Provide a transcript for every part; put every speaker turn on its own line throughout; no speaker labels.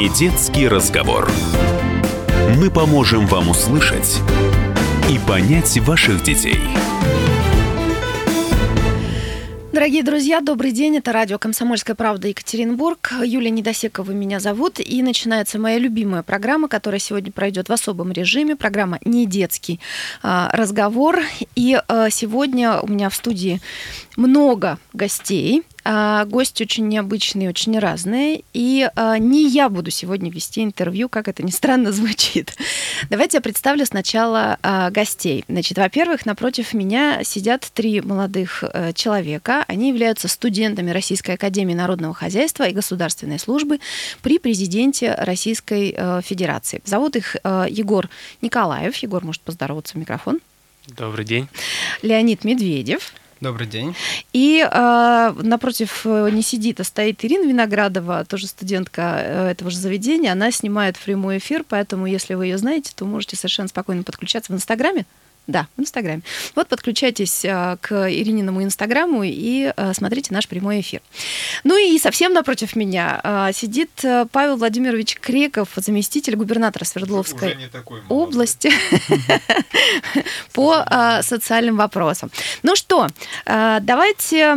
Не детский разговор. Мы поможем вам услышать и понять ваших детей.
Дорогие друзья, добрый день. Это радио «Комсомольская правда» Екатеринбург. Юлия Недосекова меня зовут. И начинается моя любимая программа, которая сегодня пройдет в особом режиме. Программа «Не детский а, разговор». И а, сегодня у меня в студии много гостей. А, гости очень необычные, очень разные. И а, не я буду сегодня вести интервью, как это ни странно звучит. Давайте я представлю сначала а, гостей. Значит, во-первых, напротив меня сидят три молодых а, человека. Они являются студентами Российской Академии Народного Хозяйства и Государственной службы при президенте Российской а, Федерации. Зовут их а, Егор Николаев. Егор может поздороваться в микрофон.
Добрый день.
Леонид Медведев.
Добрый день.
И э, напротив не сидит, а стоит Ирина Виноградова, тоже студентка э, этого же заведения. Она снимает прямой эфир, поэтому если вы ее знаете, то можете совершенно спокойно подключаться в Инстаграме. Да, в Инстаграме. Вот подключайтесь а, к Ирининому Инстаграму и а, смотрите наш прямой эфир. Ну и совсем напротив меня а, сидит Павел Владимирович Креков, заместитель губернатора Свердловской области по социальным вопросам. Ну что, давайте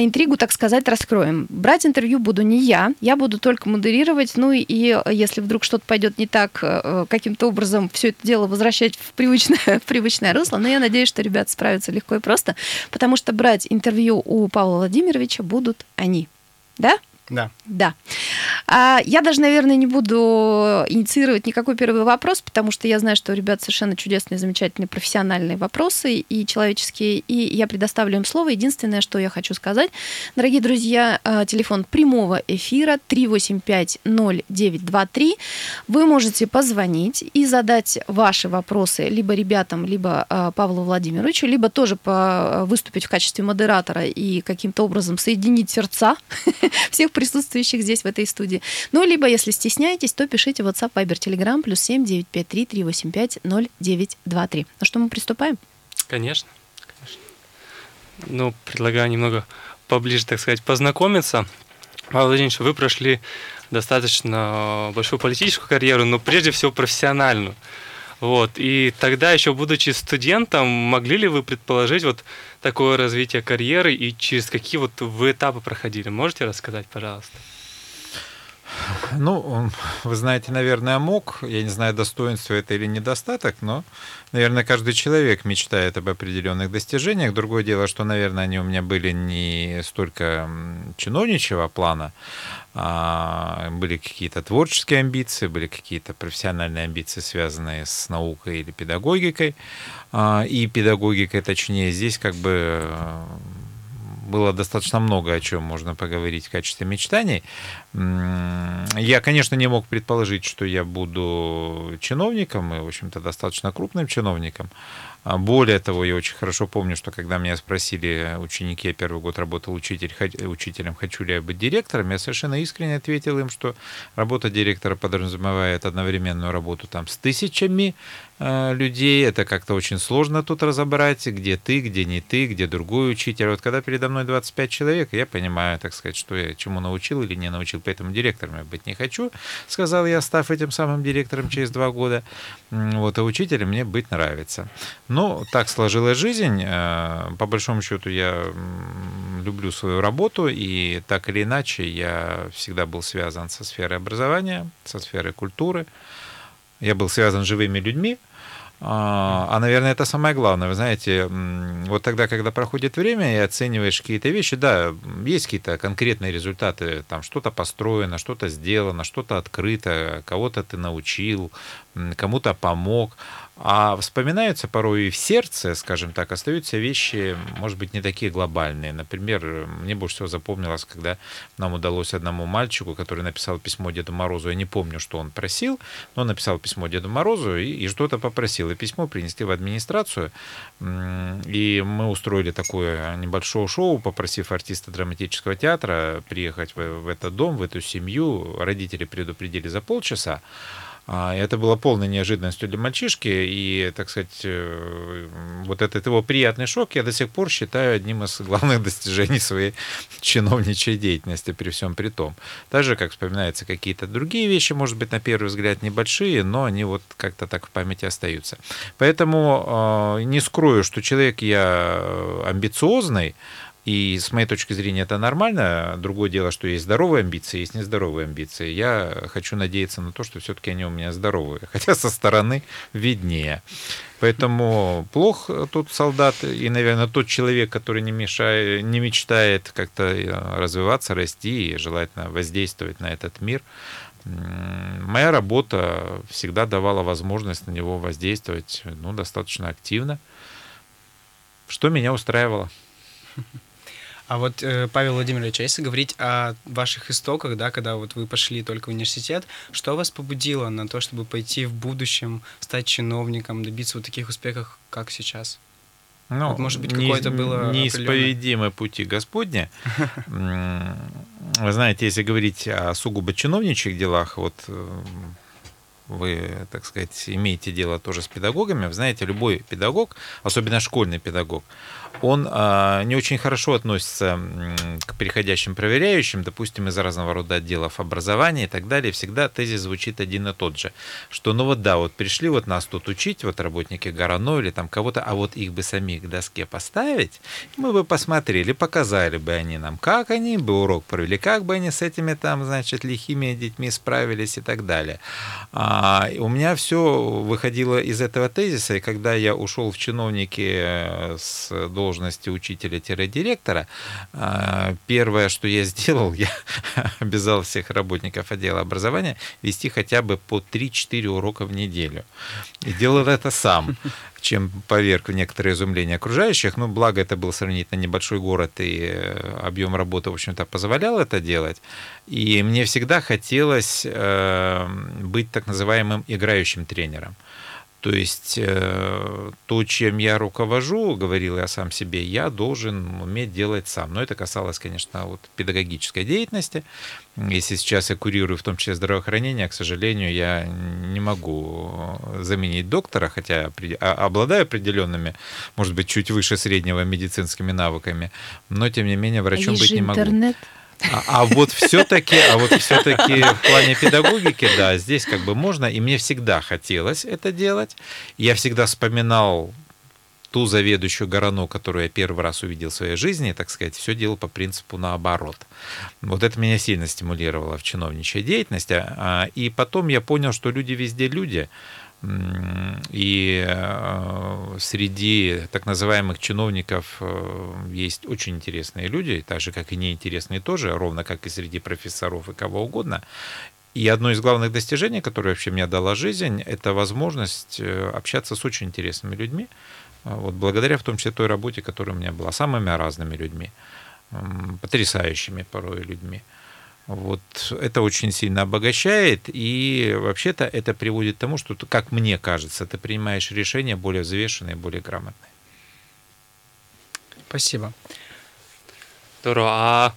интригу, так сказать, раскроем. Брать интервью буду не я, я буду только модерировать, ну и если вдруг что-то пойдет не так, каким-то образом все это дело возвращать в привычное, в привычное привычное русло, но я надеюсь, что ребята справятся легко и просто, потому что брать интервью у Павла Владимировича будут они. Да?
Да.
Да. А, я даже, наверное, не буду инициировать никакой первый вопрос, потому что я знаю, что у ребят совершенно чудесные, замечательные профессиональные вопросы и человеческие, и я предоставлю им слово. Единственное, что я хочу сказать, дорогие друзья, а, телефон прямого эфира 3850923. Вы можете позвонить и задать ваши вопросы либо ребятам, либо а, Павлу Владимировичу, либо тоже выступить в качестве модератора и каким-то образом соединить сердца всех присутствующих здесь в этой студии. Ну, либо, если стесняетесь, то пишите WhatsApp, Viber, Telegram, плюс 7 953 385 0923. Ну что, мы приступаем?
Конечно, конечно. Ну, предлагаю немного поближе, так сказать, познакомиться. Павел Владимирович, вы прошли достаточно большую политическую карьеру, но прежде всего профессиональную. Вот. И тогда, еще будучи студентом, могли ли вы предположить вот такое развитие карьеры и через какие вот вы этапы проходили? Можете рассказать, пожалуйста?
Ну, вы знаете, наверное, мог. Я не знаю, достоинство это или недостаток, но, наверное, каждый человек мечтает об определенных достижениях. Другое дело, что, наверное, они у меня были не столько чиновничьего плана, а были какие-то творческие амбиции, были какие-то профессиональные амбиции, связанные с наукой или педагогикой. А, и педагогикой, точнее, здесь как бы было достаточно много о чем можно поговорить в качестве мечтаний. Я, конечно, не мог предположить, что я буду чиновником, и, в общем-то, достаточно крупным чиновником. А более того, я очень хорошо помню, что когда меня спросили ученики, я первый год работал учитель, учителем, хочу ли я быть директором, я совершенно искренне ответил им, что работа директора подразумевает одновременную работу там с тысячами Э, людей, это как-то очень сложно тут разобрать, где ты, где не ты, где другой учитель. Вот когда передо мной 25 человек, я понимаю, так сказать, что я чему научил или не научил, поэтому директором я быть не хочу, сказал я, став этим самым директором через два года. Вот, а учителем мне быть нравится. Но так сложилась жизнь. Э, по большому счету я люблю свою работу, и так или иначе я всегда был связан со сферой образования, со сферой культуры. Я был связан с живыми людьми, а, а, наверное, это самое главное. Вы знаете, вот тогда, когда проходит время и оцениваешь какие-то вещи, да, есть какие-то конкретные результаты, там что-то построено, что-то сделано, что-то открыто, кого-то ты научил, кому-то помог. А вспоминаются порой и в сердце, скажем так, остаются вещи, может быть, не такие глобальные. Например, мне больше всего запомнилось, когда нам удалось одному мальчику, который написал письмо Деду Морозу, я не помню, что он просил, но он написал письмо Деду Морозу и, и что-то попросил. И письмо принесли в администрацию, и мы устроили такое небольшое шоу, попросив артиста драматического театра приехать в, в этот дом, в эту семью. Родители предупредили за полчаса. А, это было полной неожиданностью для мальчишки, и, так сказать, э, вот этот его приятный шок я до сих пор считаю одним из главных достижений своей чиновничьей деятельности при всем при том. Так же, как вспоминаются какие-то другие вещи, может быть, на первый взгляд небольшие, но они вот как-то так в памяти остаются. Поэтому э, не скрою, что человек я амбициозный, и с моей точки зрения это нормально. Другое дело, что есть здоровые амбиции, есть нездоровые амбиции. Я хочу надеяться на то, что все-таки они у меня здоровые. Хотя со стороны виднее. Поэтому плох тут солдат и, наверное, тот человек, который не, мешает, не мечтает как-то э, развиваться, расти и желательно воздействовать на этот мир. Моя работа всегда давала возможность на него воздействовать ну, достаточно активно, что меня устраивало.
А вот, э, Павел Владимирович, а если говорить о ваших истоках, да, когда вот вы пошли только в университет, что вас побудило на то, чтобы пойти в будущем, стать чиновником, добиться вот таких успехов, как сейчас?
Ну, вот, может быть, какое-то было неисповедимы пути Господня. Вы знаете, если говорить о сугубо чиновничьих делах, вот э, вы, так сказать, имеете дело тоже с педагогами, вы знаете, любой педагог, особенно школьный педагог, он а, не очень хорошо относится к переходящим проверяющим, допустим, из разного рода отделов образования и так далее. Всегда тезис звучит один и тот же, что ну вот да, вот пришли вот нас тут учить, вот работники Горано или там кого-то, а вот их бы самих к доске поставить, мы бы посмотрели, показали бы они нам, как они бы урок провели, как бы они с этими там, значит, лихими детьми справились и так далее. А, у меня все выходило из этого тезиса, и когда я ушел в чиновники э, с должности учителя-директора, а, первое, что я сделал, я обязал всех работников отдела образования вести хотя бы по 3-4 урока в неделю. И делал это сам чем поверг в некоторое изумление окружающих. Ну, благо, это был сравнительно небольшой город, и э, объем работы, в общем-то, позволял это делать. И мне всегда хотелось э, быть так называемым играющим тренером. То есть э, то, чем я руковожу, говорил я сам себе, я должен уметь делать сам. Но это касалось, конечно, вот педагогической деятельности. Если сейчас я курирую в том числе здравоохранение, к сожалению, я не могу заменить доктора, хотя а, обладаю определенными, может быть, чуть выше среднего медицинскими навыками, но тем не менее врачом а быть не могу. А, а вот все-таки, а вот все-таки в плане педагогики, да, здесь как бы можно, и мне всегда хотелось это делать. Я всегда вспоминал ту заведующую Горано, которую я первый раз увидел в своей жизни, так сказать, все делал по принципу наоборот. Вот это меня сильно стимулировало в чиновничьей деятельности. А, и потом я понял, что люди везде люди. И э, среди так называемых чиновников э, есть очень интересные люди, так же, как и неинтересные тоже, ровно как и среди профессоров и кого угодно. И одно из главных достижений, которое вообще мне дала жизнь, это возможность э, общаться с очень интересными людьми, вот благодаря в том числе той работе, которая у меня была, самыми разными людьми, потрясающими порой людьми. Вот это очень сильно обогащает, и вообще-то это приводит к тому, что, как мне кажется, ты принимаешь решения более взвешенные, более грамотные.
Спасибо.
Здорово. А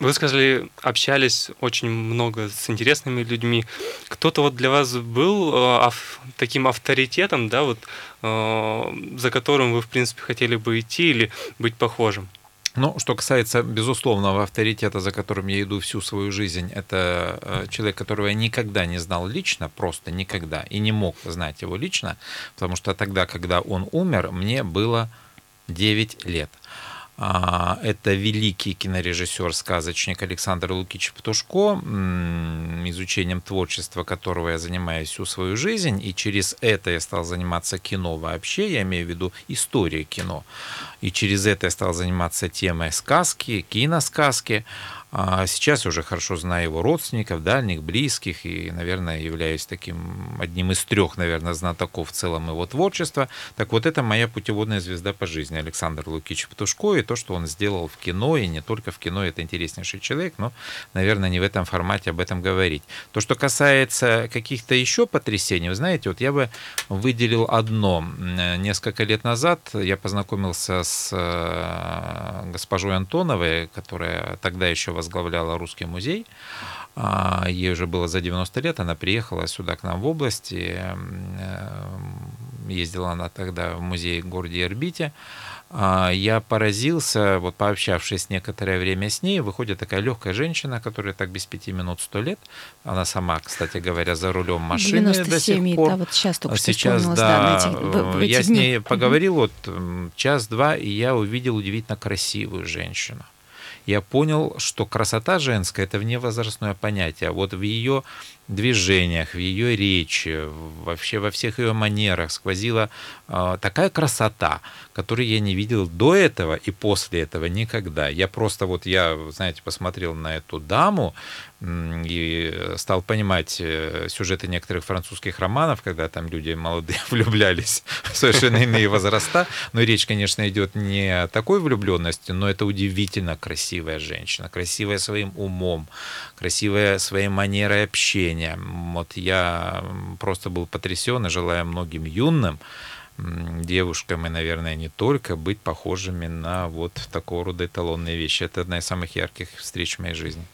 вы сказали, общались очень много с интересными людьми. Кто-то вот для вас был э, таким авторитетом, да, вот, э, за которым вы, в принципе, хотели бы идти или быть похожим?
Ну, что касается безусловного авторитета, за которым я иду всю свою жизнь, это э, человек, которого я никогда не знал лично, просто никогда, и не мог знать его лично, потому что тогда, когда он умер, мне было 9 лет. А, это великий кинорежиссер, сказочник Александр Лукич Птушко, изучением творчества которого я занимаюсь всю свою жизнь, и через это я стал заниматься кино вообще, я имею в виду историю кино. И через это я стал заниматься темой сказки, киносказки. А сейчас уже хорошо знаю его родственников, дальних, близких, и, наверное, являюсь таким одним из трех, наверное, знатоков в целом его творчества. Так вот, это моя путеводная звезда по жизни, Александр Лукич Петушко, и то, что он сделал в кино, и не только в кино, это интереснейший человек, но, наверное, не в этом формате об этом говорить. То, что касается каких-то еще потрясений, вы знаете, вот я бы выделил одно. Несколько лет назад я познакомился с э, госпожой Антоновой, которая тогда еще возглавляла Русский музей. А, ей уже было за 90 лет, она приехала сюда к нам в области, ездила она тогда в музей в городе Ирбите, а, я поразился, вот пообщавшись некоторое время с ней, выходит такая легкая женщина, которая так без пяти минут сто лет. Она сама, кстати говоря, за рулем машины 97, до сих пор.
Да, вот сейчас только что
сейчас, да,
да
эти, в, в эти я дни. с ней поговорил вот час-два, и я увидел удивительно красивую женщину я понял, что красота женская это вневозрастное понятие. Вот в ее движениях, в ее речи, вообще во всех ее манерах сквозила э, такая красота, которую я не видел до этого и после этого никогда. Я просто вот, я, знаете, посмотрел на эту даму и стал понимать э, сюжеты некоторых французских романов, когда там люди молодые влюблялись в совершенно иные возраста. Но речь, конечно, идет не о такой влюбленности, но это удивительно красивая женщина, красивая своим умом, красивая своей манерой общения. Вот я просто был потрясен и желаю многим юным девушкам и, наверное, не только быть похожими на вот такого рода эталонные вещи. Это одна из самых ярких встреч в моей жизни.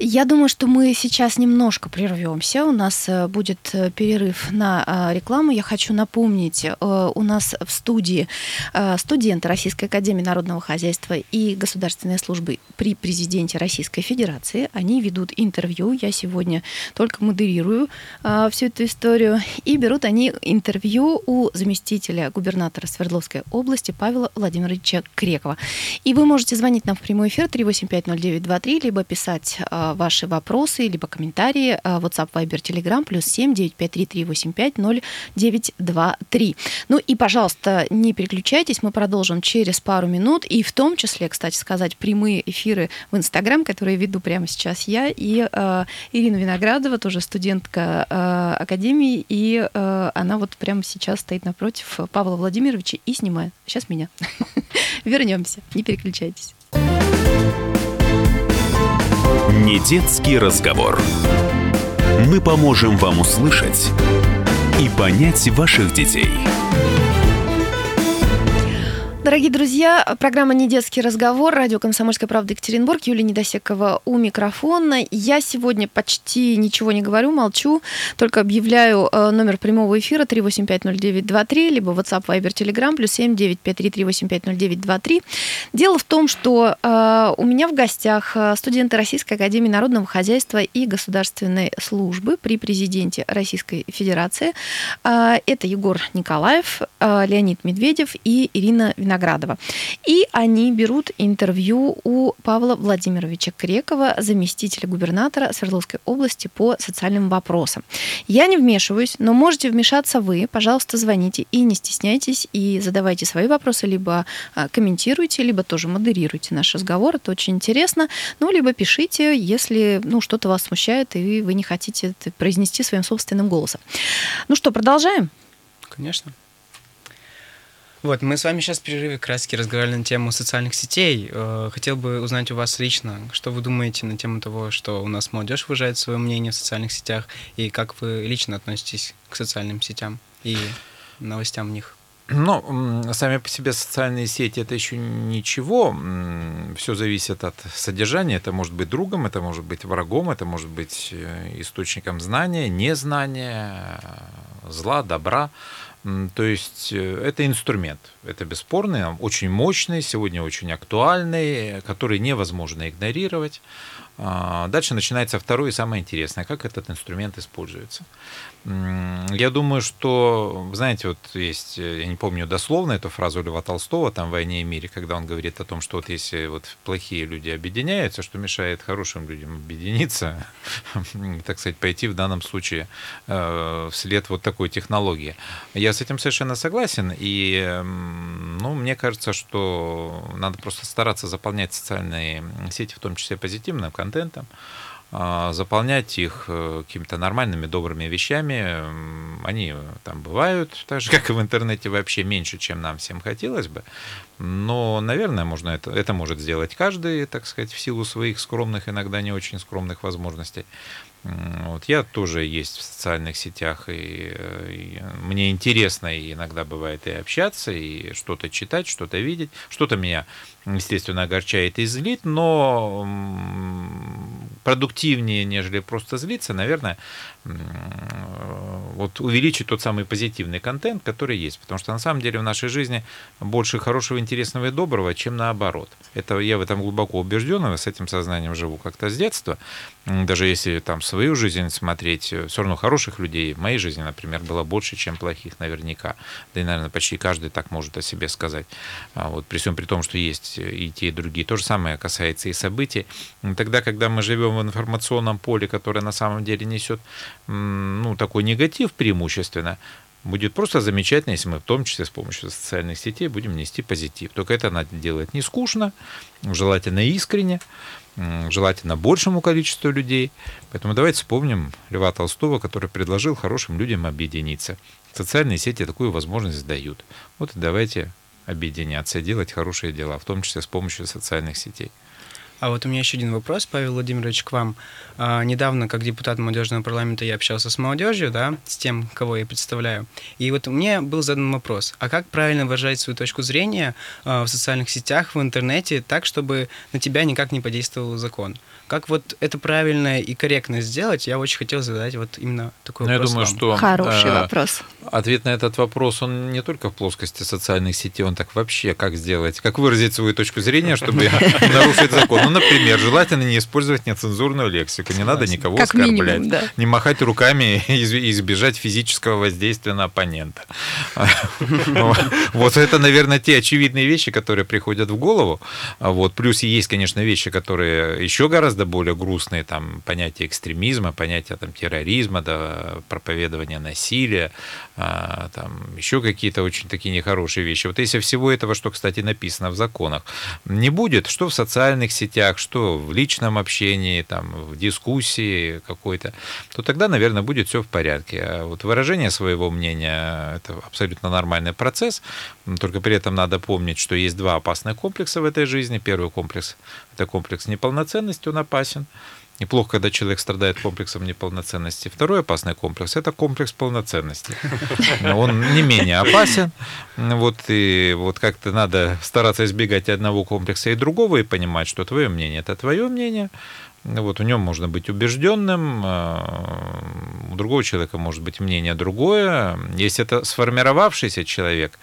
Я думаю, что мы сейчас немножко прервемся. У нас э, будет э, перерыв на э, рекламу. Я хочу напомнить, у нас в студии студенты Российской Академии Народного Хозяйства и Государственной службы при президенте Российской Федерации. Они ведут интервью. Я сегодня только модерирую всю эту историю. И берут они интервью у заместителя губернатора Свердловской области Павла Владимировича Крекова. И вы можете звонить нам в прямой эфир 3850923, либо писать ваши вопросы, либо комментарии. А, WhatsApp, Viber, Telegram, плюс 7 953 385 0923. Ну и, пожалуйста, не переключайтесь, мы продолжим через пару минут. И в том числе, кстати сказать, прямые эфиры в Инстаграм, которые веду прямо сейчас я и э, Ирина Виноградова, тоже студентка э, Академии, и э, она вот прямо сейчас стоит напротив Павла Владимировича и снимает. Сейчас меня. Вернемся, не переключайтесь.
Не детский разговор. Мы поможем вам услышать и понять ваших детей.
Дорогие друзья, программа «Не детский разговор», радио «Комсомольская правда» Екатеринбург, Юлия Недосекова у микрофона. Я сегодня почти ничего не говорю, молчу, только объявляю э, номер прямого эфира 3850923, либо WhatsApp, Viber, Telegram, плюс 7953385923. Дело в том, что э, у меня в гостях э, студенты Российской Академии Народного Хозяйства и Государственной службы при президенте Российской Федерации. Это Егор Николаев, Леонид Медведев и Ирина Виноградова. Виноградова. И они берут интервью у Павла Владимировича Крекова, заместителя губернатора Свердловской области по социальным вопросам. Я не вмешиваюсь, но можете вмешаться вы. Пожалуйста, звоните и не стесняйтесь, и задавайте свои вопросы, либо а, комментируйте, либо тоже модерируйте наш разговор. Это очень интересно. Ну, либо пишите, если ну, что-то вас смущает, и вы не хотите это произнести своим собственным голосом. Ну что, продолжаем?
Конечно. Вот, мы с вами сейчас в перерыве раз разговаривали на тему социальных сетей. Э, хотел бы узнать у вас лично, что вы думаете на тему того, что у нас молодежь выражает свое мнение в социальных сетях, и как вы лично относитесь к социальным сетям и новостям в них?
Ну, сами по себе социальные сети это еще ничего. Все зависит от содержания. Это может быть другом, это может быть врагом, это может быть э, источником знания, незнания, зла, добра. То есть э, это инструмент, это бесспорный, очень мощный, сегодня очень актуальный, который невозможно игнорировать. А, дальше начинается второе и самое интересное, как этот инструмент используется. Я думаю, что, знаете, вот есть, э, я не помню дословно эту фразу Льва Толстого, там, в «Войне и мире», когда он говорит о том, что вот если вот плохие люди объединяются, что мешает хорошим людям объединиться, так сказать, пойти в данном случае э, вслед вот такой технологии. Я с этим совершенно согласен, и, ну, мне кажется, что надо просто стараться заполнять социальные сети, в том числе позитивным контентом, заполнять их э, какими-то нормальными, добрыми вещами. Они там бывают, так же, как и в интернете, вообще меньше, чем нам всем хотелось бы. Но, наверное, можно это, это может сделать каждый, так сказать, в силу своих скромных, иногда не очень скромных возможностей. Вот я тоже есть в социальных сетях, и, э, и мне интересно и иногда бывает и общаться, и что-то читать, что-то видеть. Что-то меня, естественно, огорчает и злит, но продуктивнее, нежели просто злиться, наверное, вот увеличить тот самый позитивный контент, который есть. Потому что на самом деле в нашей жизни больше хорошего, интересного и доброго, чем наоборот. Это я в этом глубоко убежден, и с этим сознанием живу как-то с детства. Даже если там свою жизнь смотреть, все равно хороших людей в моей жизни, например, было больше, чем плохих наверняка. Да и, наверное, почти каждый так может о себе сказать. А вот при всем при том, что есть и те, и другие. То же самое касается и событий. Тогда, когда мы живем в информационном поле, которое на самом деле несет ну, такой негатив преимущественно, будет просто замечательно, если мы в том числе с помощью социальных сетей будем нести позитив. Только это надо делать не скучно, желательно искренне, желательно большему количеству людей. Поэтому давайте вспомним Льва Толстого, который предложил хорошим людям объединиться. Социальные сети такую возможность дают. Вот и давайте объединяться, делать хорошие дела, в том числе с помощью социальных сетей.
А вот у меня еще один вопрос, Павел Владимирович, к вам. А, недавно, как депутат молодежного парламента, я общался с молодежью, да, с тем, кого я представляю. И вот мне был задан вопрос, а как правильно выражать свою точку зрения а, в социальных сетях, в интернете, так, чтобы на тебя никак не подействовал закон? Как вот это правильно и корректно сделать, я очень хотел задать вот именно такой
ну,
вопрос
Я думаю,
вам.
что
Хороший э, вопрос.
Ответ на этот вопрос, он не только в плоскости социальных сетей, он так вообще, как сделать, как выразить свою точку зрения, чтобы нарушить закон. Ну, например, желательно не использовать нецензурную лексику, не надо никого
как
оскорблять,
минимум, да.
не махать руками и избежать физического воздействия на оппонента. Вот это, наверное, те очевидные вещи, которые приходят в голову. Вот. Плюс есть, конечно, вещи, которые еще гораздо более грустные, там, понятие экстремизма, понятие там, терроризма, да, проповедования насилия, а, там, еще какие-то очень такие нехорошие вещи. Вот если всего этого, что, кстати, написано в законах, не будет, что в социальных сетях, что в личном общении, там, в дискуссии какой-то, то тогда, наверное, будет все в порядке. А вот выражение своего мнения – это абсолютно нормальный процесс, только при этом надо помнить, что есть два опасных комплекса в этой жизни. Первый комплекс – это комплекс неполноценности, он опасен. Неплохо, когда человек страдает комплексом неполноценности. Второй опасный комплекс – это комплекс полноценности. Он не менее опасен. Вот, и вот как-то надо стараться избегать одного комплекса и другого, и понимать, что твое мнение – это твое мнение. Вот, в нем можно быть убежденным, а, у другого человека может быть мнение другое. Если это сформировавшийся человек,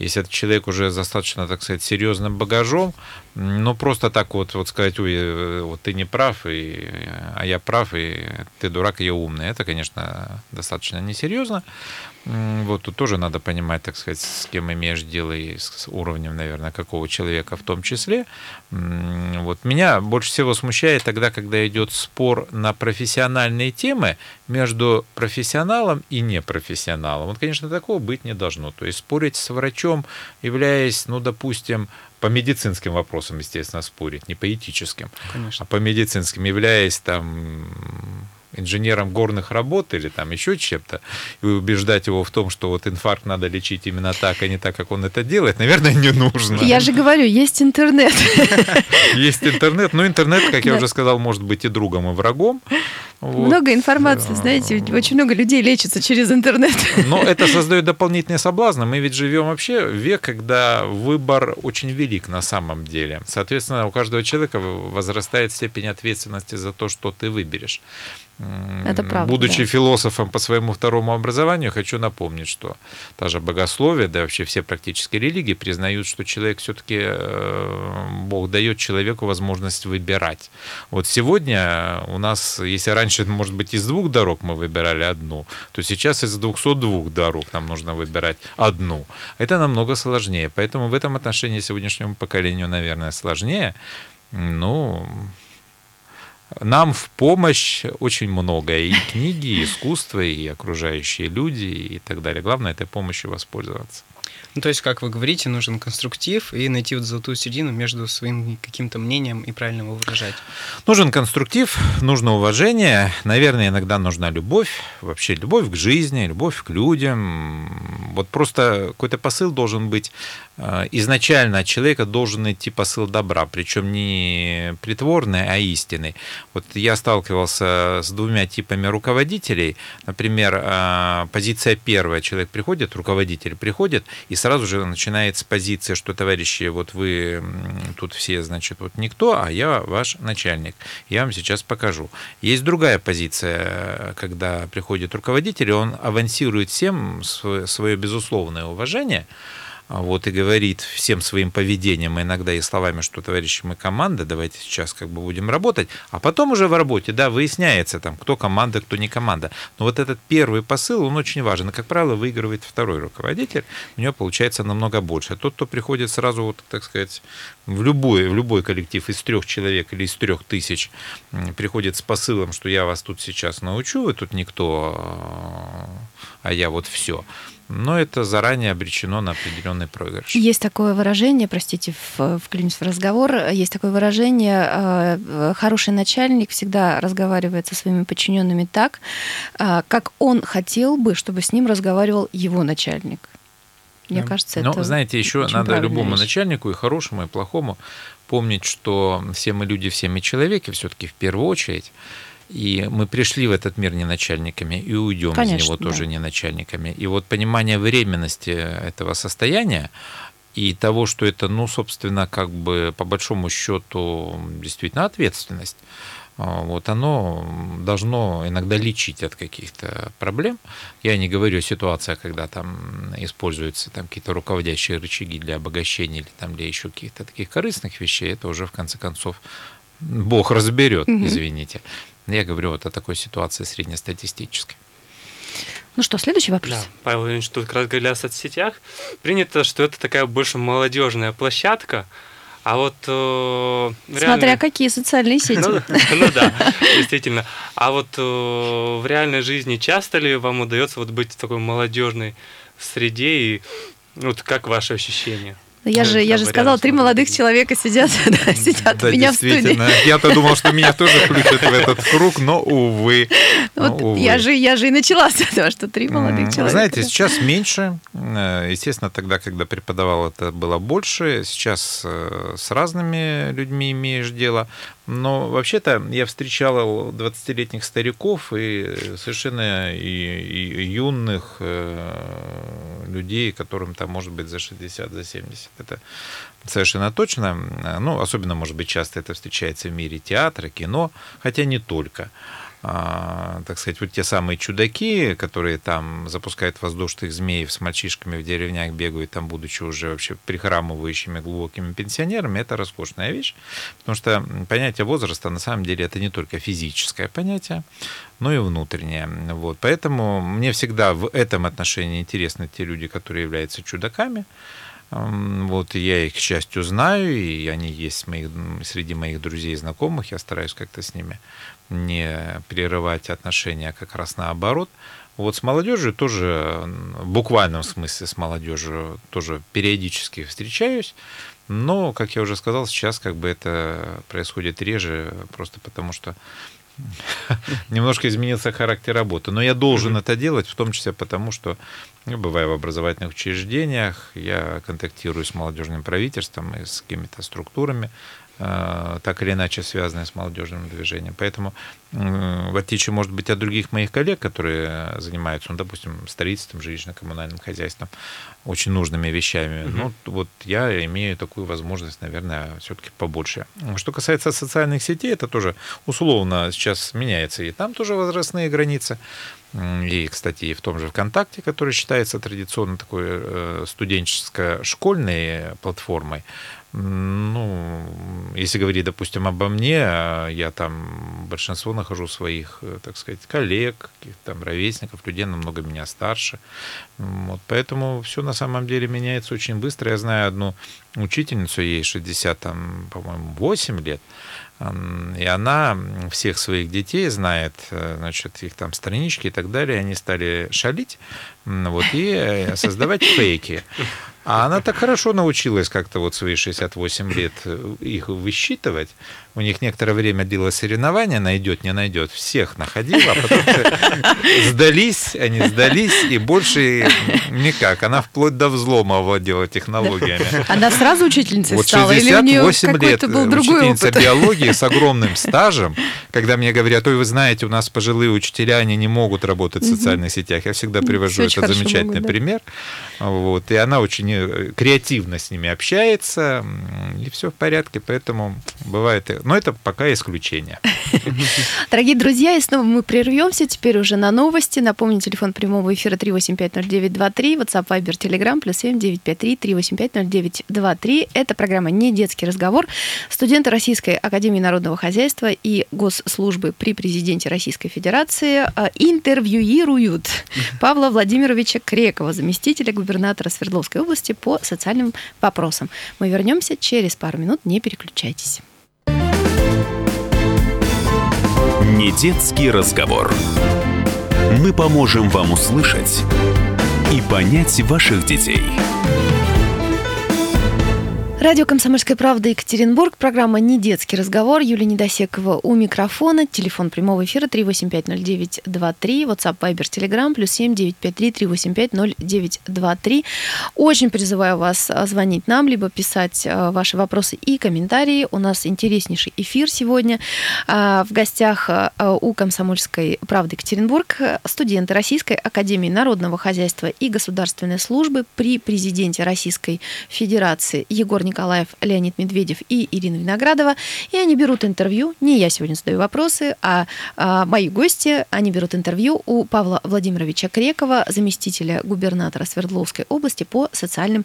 если этот человек уже достаточно, так сказать, серьезным багажом, ну, просто так вот, вот сказать, ой, э, вот ты не прав, и, а я прав, и ты дурак, и я умный, это, конечно, достаточно несерьезно. Вот тут тоже надо понимать, так сказать, с кем имеешь дело и с уровнем, наверное, какого человека в том числе. Вот меня больше всего смущает тогда, когда идет спор на профессиональные темы между профессионалом и непрофессионалом. Вот, конечно, такого быть не должно. То есть спорить с врачом, являясь, ну, допустим, по медицинским вопросам, естественно, спорить, не по этическим, Конечно. а по медицинским, являясь там инженером горных работ или там еще чем-то, и убеждать его в том, что вот инфаркт надо лечить именно так, а не так, как он это делает, наверное, не нужно.
Я же говорю, есть интернет.
Есть интернет, но интернет, как я уже сказал, может быть и другом, и врагом.
Вот. Много информации, знаете, очень много людей лечится через интернет.
Но это создает дополнительные соблазны. Мы ведь живем вообще в век, когда выбор очень велик на самом деле. Соответственно, у каждого человека возрастает степень ответственности за то, что ты выберешь.
Это правда.
Будучи
да.
философом по своему второму образованию, хочу напомнить, что та же богословие, да вообще все практически религии признают, что человек все-таки, э, Бог дает человеку возможность выбирать. Вот сегодня у нас, если раньше, может быть, из двух дорог мы выбирали одну, то сейчас из 202 дорог нам нужно выбирать одну. Это намного сложнее. Поэтому в этом отношении сегодняшнему поколению, наверное, сложнее. Ну, нам в помощь очень многое. И книги, и искусство, и окружающие люди, и так далее. Главное этой помощью воспользоваться.
Ну, то есть, как вы говорите, нужен конструктив и найти вот золотую середину между своим каким-то мнением и правильно его выражать.
Нужен конструктив, нужно уважение, наверное, иногда нужна любовь, вообще любовь к жизни, любовь к людям. Вот просто какой-то посыл должен быть Э, изначально от человека должен идти посыл добра, причем не притворный, а истинный. Вот я сталкивался с двумя типами руководителей. Например, э, позиция первая. Человек приходит, руководитель приходит и сразу же начинается позиция, что, товарищи, вот вы тут все, значит, вот никто, а я ваш начальник. Я вам сейчас покажу. Есть другая позиция, когда приходит руководитель, и он авансирует всем свое безусловное уважение, вот и говорит всем своим поведением, иногда и словами, что, товарищи, мы команда, давайте сейчас как бы будем работать, а потом уже в работе, да, выясняется там, кто команда, кто не команда. Но вот этот первый посыл, он очень важен. И, как правило, выигрывает второй руководитель, у него получается намного больше. Тот, кто приходит сразу, вот, так сказать, в любой, в любой коллектив из трех человек или из трех тысяч, приходит с посылом, что я вас тут сейчас научу, вы тут никто, а я вот все но это заранее обречено на определенный проигрыш.
Есть такое выражение, простите, вклинюсь в разговор, есть такое выражение, э, хороший начальник всегда разговаривает со своими подчиненными так, э, как он хотел бы, чтобы с ним разговаривал его начальник. Мне да. кажется,
Но,
это
знаете, еще надо любому вещь. начальнику, и хорошему, и плохому, помнить, что все мы люди, все мы человеки, все-таки в первую очередь. И мы пришли в этот мир не начальниками и уйдем Конечно, из него да. тоже не начальниками. И вот понимание временности этого состояния и того, что это, ну, собственно, как бы по большому счету действительно ответственность, а, вот оно должно иногда лечить от каких-то проблем. Я не говорю о ситуациях, когда там используются там какие-то руководящие рычаги для обогащения или там для еще каких-то таких корыстных вещей. Это уже в конце концов Бог разберет, извините. Я говорю вот о такой ситуации среднестатистической.
Ну что, следующий вопрос.
Да, Павел Владимирович, тут как раз говорили о соцсетях. Принято, что это такая больше молодежная площадка, а вот э.
Смотря какие социальные сети.
Ну, ну да, действительно. А вот э, в реальной жизни часто ли вам удается вот быть в такой молодежной среде и вот как ваши ощущения?
Ну, я же, я же сказала, три молодых человека сидят, да, сидят да, у меня в студии.
Я-то думал, что меня тоже включат в этот круг, но увы.
Вот но, увы. Я, же, я же и начала с этого, что три молодых человека.
Знаете, сейчас меньше. Э, естественно, тогда, когда преподавал, это было больше. Сейчас э, с разными людьми имеешь дело. Но вообще-то я встречал 20-летних стариков и совершенно и, и юных э, людей, которым там может быть за 60, за 70. Это совершенно точно. Ну, особенно, может быть, часто это встречается в мире театра, кино, хотя не только. А, так сказать, вот те самые чудаки, которые там запускают воздушных змеев с мальчишками в деревнях, бегают там, будучи уже вообще прихрамывающими глубокими пенсионерами, это роскошная вещь, потому что понятие возраста на самом деле это не только физическое понятие, но и внутреннее. Вот. Поэтому мне всегда в этом отношении интересны те люди, которые являются чудаками, вот, я их, к счастью, знаю, и они есть моих, среди моих друзей и знакомых. Я стараюсь как-то с ними не прерывать отношения, а как раз наоборот. Вот с молодежью тоже, в буквальном смысле с молодежью тоже периодически встречаюсь. Но, как я уже сказал, сейчас как бы это происходит реже, просто потому что немножко изменился характер работы. Но я должен это делать, в том числе потому, что я бываю в образовательных учреждениях, я контактирую с молодежным правительством и с какими-то структурами Э, так или иначе связанные с молодежным движением. Поэтому, в отличие, может быть, от других моих коллег, которые занимаются, ну, допустим, строительством, жилищно-коммунальным хозяйством, очень нужными вещами, mm-hmm. ну, вот я имею такую возможность, наверное, все-таки побольше. Что касается социальных сетей, это тоже условно сейчас меняется, и там тоже возрастные границы. И, кстати, и в том же ВКонтакте, который считается традиционно такой э, студенческо-школьной платформой, ну, если говорить, допустим, обо мне, а я там большинство нахожу своих, э, так сказать, коллег, там ровесников, людей намного меня старше. Вот, поэтому все на самом деле меняется очень быстро. Я знаю одну учительницу, ей 60, там, по-моему, 8 лет, и она всех своих детей знает, э, значит, их там странички и так далее. Они стали шалить вот, и э, создавать фейки. А она так хорошо научилась как-то вот свои 68 лет э, их высчитывать, у них некоторое время длилось соревнование, найдет, не найдет, всех находила, а потом сдались, они сдались, и больше никак. Она вплоть до взлома овладела технологиями.
Она сразу учительницей вот стала? Или у нее лет был другой
учительница
опыт?
биологии с огромным стажем, когда мне говорят, ой, вы знаете, у нас пожилые учителя, они не могут работать в социальных сетях. Я всегда привожу этот замечательный могут, да. пример. Вот, и она очень э, креативно с ними общается, и все в порядке, поэтому бывает... Но это пока исключение.
Дорогие друзья, и снова мы прервемся теперь уже на новости. Напомню, телефон прямого эфира 3850923, WhatsApp, Viber, Telegram, плюс 7 953 385 0923. Это программа «Не детский разговор». Студенты Российской Академии Народного Хозяйства и Госслужбы при Президенте Российской Федерации а, интервьюируют Павла Владимировича Крекова, заместителя губернатора Свердловской области по социальным вопросам. Мы вернемся через пару минут, не переключайтесь.
Не детский разговор. Мы поможем вам услышать и понять ваших детей.
Радио «Комсомольская правда» Екатеринбург. Программа «Не детский разговор». Юлия Недосекова у микрофона. Телефон прямого эфира 3850923. WhatsApp, Viber, Telegram. Плюс 7 953 385 0923. Очень призываю вас а, звонить нам, либо писать а, ваши вопросы и комментарии. У нас интереснейший эфир сегодня. А, в гостях у «Комсомольской правды» Екатеринбург студенты Российской Академии Народного Хозяйства и Государственной службы при президенте Российской Федерации Егор Николаевич Николаев, Леонид Медведев и Ирина Виноградова. И они берут интервью. Не я сегодня задаю вопросы, а, а мои гости. Они берут интервью у Павла Владимировича Крекова, заместителя губернатора Свердловской области по социальным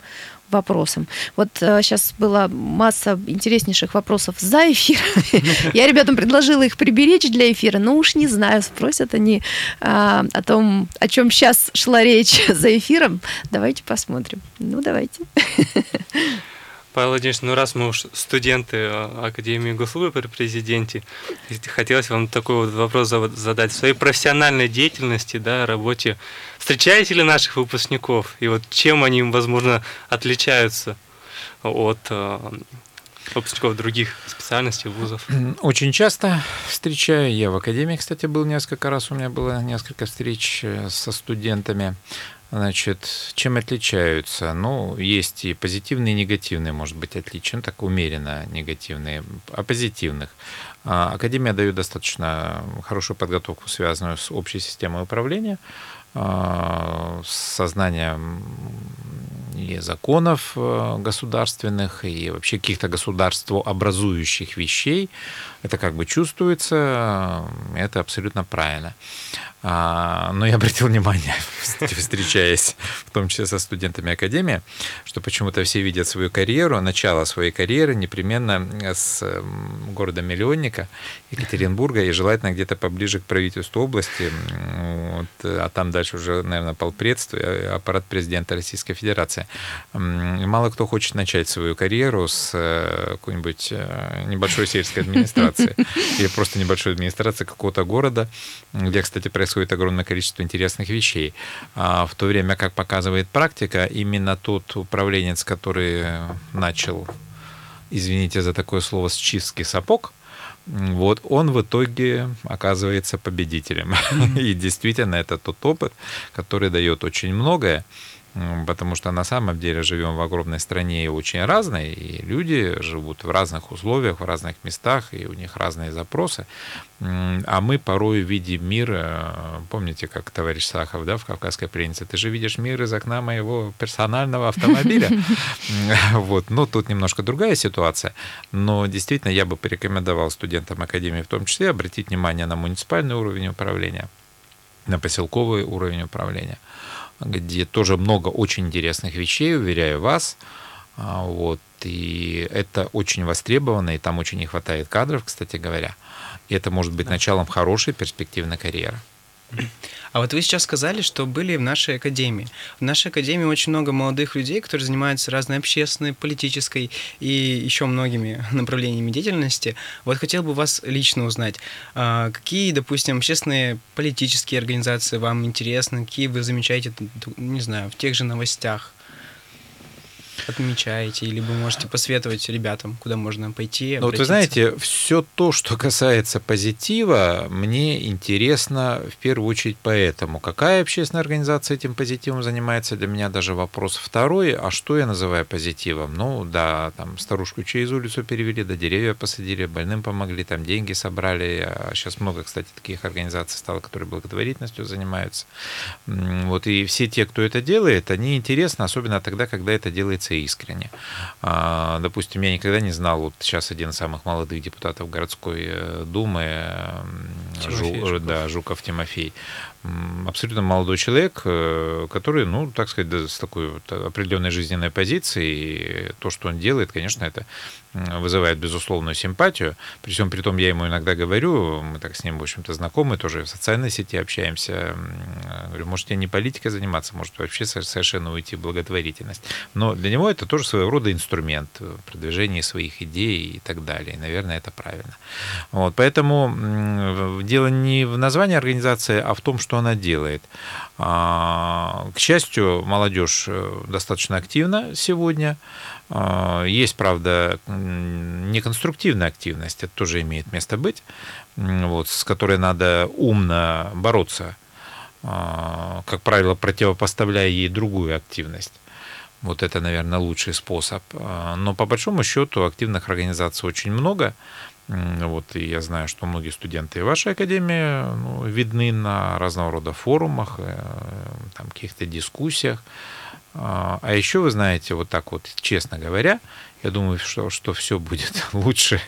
вопросам. Вот э, сейчас была масса интереснейших вопросов за эфир. Я ребятам предложила их приберечь для эфира, но уж не знаю, спросят они э, о том, о чем сейчас шла речь за эфиром. Давайте посмотрим. Ну, давайте.
Павел Владимирович, ну раз мы уж студенты э, Академии Госслужбы при президенте, хотелось вам такой вот вопрос задать. В своей профессиональной деятельности, да, работе, встречаете ли наших выпускников? И вот чем они, возможно, отличаются от э, выпускников других специальностей, вузов?
Очень часто встречаю. Я в Академии, кстати, был несколько раз. У меня было несколько встреч э, со студентами. Значит, чем отличаются? Ну, есть и позитивные, и негативные, может быть, отличия. Ну, так умеренно негативные. О позитивных. А, Академия дает достаточно хорошую подготовку, связанную с общей системой управления, а, с сознанием и законов э, государственных, и вообще каких-то государствообразующих вещей. Это как бы чувствуется, это абсолютно правильно. А, но я обратил внимание, встречаясь в том числе со студентами Академии, что почему-то все видят свою карьеру, начало своей карьеры непременно с города-миллионника Екатеринбурга и желательно где-то поближе к правительству области, вот, а там дальше уже, наверное, полпредство, аппарат президента Российской Федерации. Мало кто хочет начать свою карьеру с э, какой-нибудь э, небольшой сельской администрации или просто небольшой администрации какого-то города, где, кстати, происходит огромное количество интересных вещей. А в то время, как показывает практика, именно тот управленец, который начал, извините за такое слово, с чистки сапог, вот он в итоге оказывается победителем. И действительно, это тот опыт, который дает очень многое потому что на самом деле живем в огромной стране и очень разной, и люди живут в разных условиях, в разных местах, и у них разные запросы. А мы порой видим мир, э, помните, как товарищ Сахов, да, в «Кавказской пленнице», ты же видишь мир из окна моего персонального автомобиля. Вот, но тут немножко другая ситуация, но действительно я бы порекомендовал студентам Академии в том числе обратить внимание на муниципальный уровень управления, на поселковый уровень управления – где тоже много очень интересных вещей, уверяю вас. А, вот, и это очень востребовано, и там очень не хватает кадров, кстати говоря. И это может быть началом хорошей перспективной карьеры.
А вот вы сейчас сказали, что были в нашей академии. В нашей академии очень много молодых людей, которые занимаются разной общественной, политической и еще многими направлениями деятельности. Вот хотел бы вас лично узнать, а, какие, допустим, общественные политические организации вам интересны, какие вы замечаете, не знаю, в тех же новостях? Отмечаете, или вы можете посоветовать ребятам, куда можно пойти?
Ну, вот вы знаете, все то, что касается позитива, мне интересно в первую очередь поэтому. Какая общественная организация этим позитивом занимается, для меня даже вопрос второй. А что я называю позитивом? Ну, да, там старушку через улицу перевели, да деревья посадили, больным помогли, там деньги собрали. А сейчас много, кстати, таких организаций стало, которые благотворительностью занимаются. Вот, и все те, кто это делает, они интересны, особенно тогда, когда это делается искренне. А, допустим, я никогда не знал, вот сейчас один из самых молодых депутатов городской э, думы, Жу, Жуков. да, Жуков Тимофей, абсолютно молодой человек, э, который, ну, так сказать, с такой вот определенной жизненной позицией, то, что он делает, конечно, это вызывает безусловную симпатию. При всем при том, я ему иногда говорю, мы так с ним, в общем-то, знакомы, тоже в социальной сети общаемся. Говорю, можете не политикой заниматься, может вообще совершенно уйти в благотворительность. Но для него это тоже своего рода инструмент продвижения своих идей и так далее. И, наверное, это правильно. Вот, поэтому дело не в названии организации, а в том, что она делает. А, к счастью, молодежь э, достаточно активна сегодня. А, есть, правда, неконструктивная активность, это тоже имеет место быть, вот, с которой надо умно бороться, а, как правило, противопоставляя ей другую активность. Вот это, наверное, лучший способ. Но по большому счету активных организаций очень много. Вот, и я знаю, что многие студенты вашей академии ну, видны на разного рода форумах, э, там, каких-то дискуссиях. А, а еще вы знаете, вот так вот, честно говоря, я думаю, что, что все будет лучше,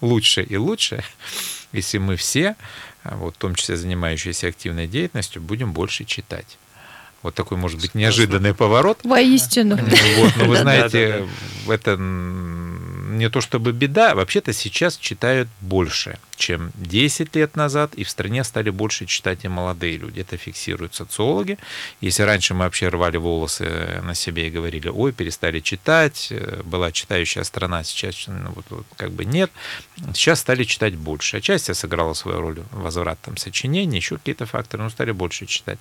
лучше и лучше, если мы все, а, вот, в том числе занимающиеся активной деятельностью, будем больше читать. Вот такой, может быть, неожиданный поворот.
Воистину.
Вот, но вы знаете, это не то чтобы беда, вообще-то сейчас читают больше, чем 10 лет назад, и в стране стали больше читать и молодые люди. Это фиксируют социологи. Если раньше мы вообще рвали волосы на себе и говорили, ой, перестали читать, э, была читающая страна, сейчас ну, вот, вот, как бы нет, сейчас стали читать больше. Отчасти сыграла свою роль возврат там, сочинений, еще какие-то факторы, но стали больше читать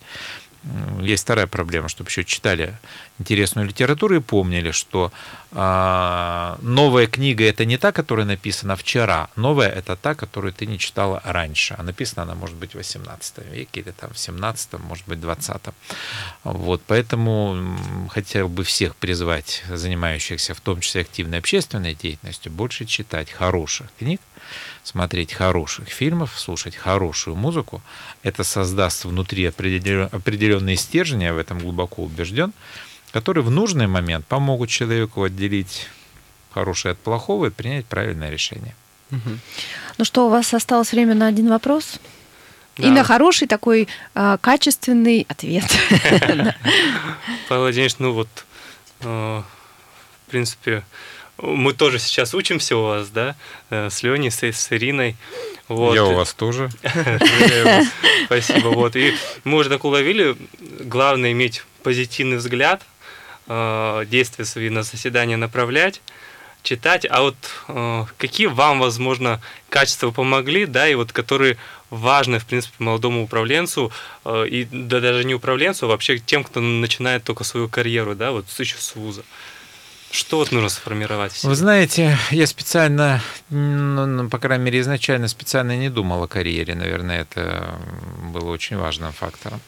есть вторая проблема, чтобы еще читали интересную литературу и помнили, что э, новая книга это не та, которая написана вчера, новая это та, которую ты не читала раньше, а написана она может быть в 18 веке или там в 17, может быть 20. Вот, поэтому хотел бы всех призвать, занимающихся в том числе активной общественной деятельностью, больше читать хороших книг, смотреть хороших фильмов, слушать хорошую музыку. Это создаст внутри определенные стержни, я в этом глубоко убежден, которые в нужный момент помогут человеку отделить хорошее от плохого и принять правильное решение.
Ну что, у вас осталось время на один вопрос? Да. И на хороший такой э, качественный ответ.
Павел Владимирович, ну вот, э, в принципе, мы тоже сейчас учимся у вас, да, э, с Леней, с, с Ириной.
Вот. Я у вас тоже.
Спасибо. Вот. И мы уже так уловили, главное иметь позитивный взгляд, э, действия свои на заседание направлять, читать. А вот э, какие вам, возможно, качества помогли, да, и вот которые важны, в принципе, молодому управленцу, и да даже не управленцу, а вообще тем, кто начинает только свою карьеру, да, вот еще с вуза. Что вот нужно сформировать?
Вы знаете, я специально, ну, ну, по крайней мере, изначально специально не думал о карьере. Наверное, это было очень важным фактором.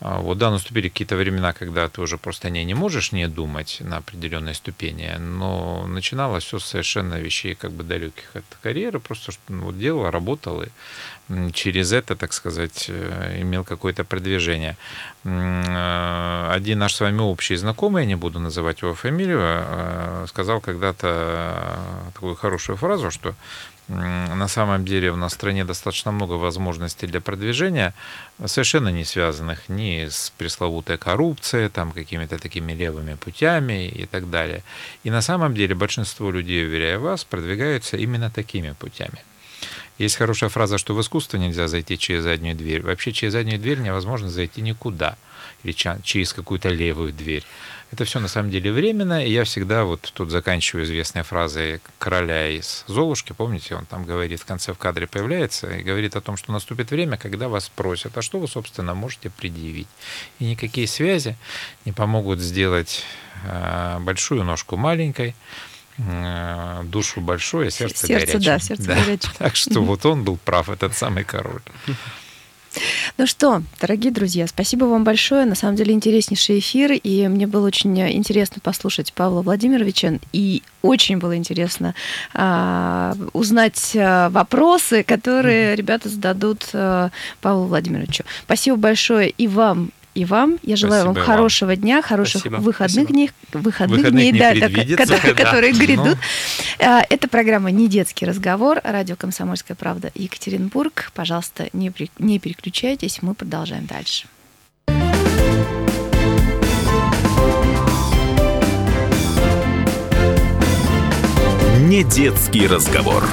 А вот да, наступили какие-то времена, когда ты уже просто не, не можешь не думать на определенной ступени, но начиналось все совершенно вещей как бы далеких от карьеры, просто что ну, вот делал, работал и через это, так сказать, э, имел какое-то продвижение. Э, один наш с вами общий знакомый, я не буду называть его фамилию, э, сказал когда-то такую хорошую фразу, что на самом деле у нас в стране достаточно много возможностей для продвижения, совершенно не связанных ни с пресловутой коррупцией, там, какими-то такими левыми путями и так далее. И на самом деле большинство людей, уверяю вас, продвигаются именно такими путями. Есть хорошая фраза, что в искусство нельзя зайти через заднюю дверь. Вообще через заднюю дверь невозможно зайти никуда. Или через какую-то левую дверь. Это все на самом деле временно, и я всегда вот тут заканчиваю известной фразой короля из Золушки, помните, он там говорит, в конце в кадре появляется и говорит о том, что наступит время, когда вас спросят, а что вы, собственно, можете предъявить. И никакие связи не помогут сделать э, большую ножку маленькой, душу большое, сердце, сердце горячее.
Да, сердце да. горячее.
Так что вот он был прав, этот самый король.
Ну что, дорогие друзья, спасибо вам большое. На самом деле интереснейший эфир, и мне было очень интересно послушать Павла Владимировича, и очень было интересно а, узнать а, вопросы, которые ребята зададут а, Павлу Владимировичу. Спасибо большое и вам, и вам. Я желаю Спасибо вам хорошего вам. дня, хороших Спасибо. выходных Спасибо. дней, выходных, выходных дней, да, которые, которые грядут. Но... Это программа «Не детский разговор», радио «Комсомольская правда» Екатеринбург. Пожалуйста, не, не переключайтесь, мы продолжаем дальше.
Не детский разговор.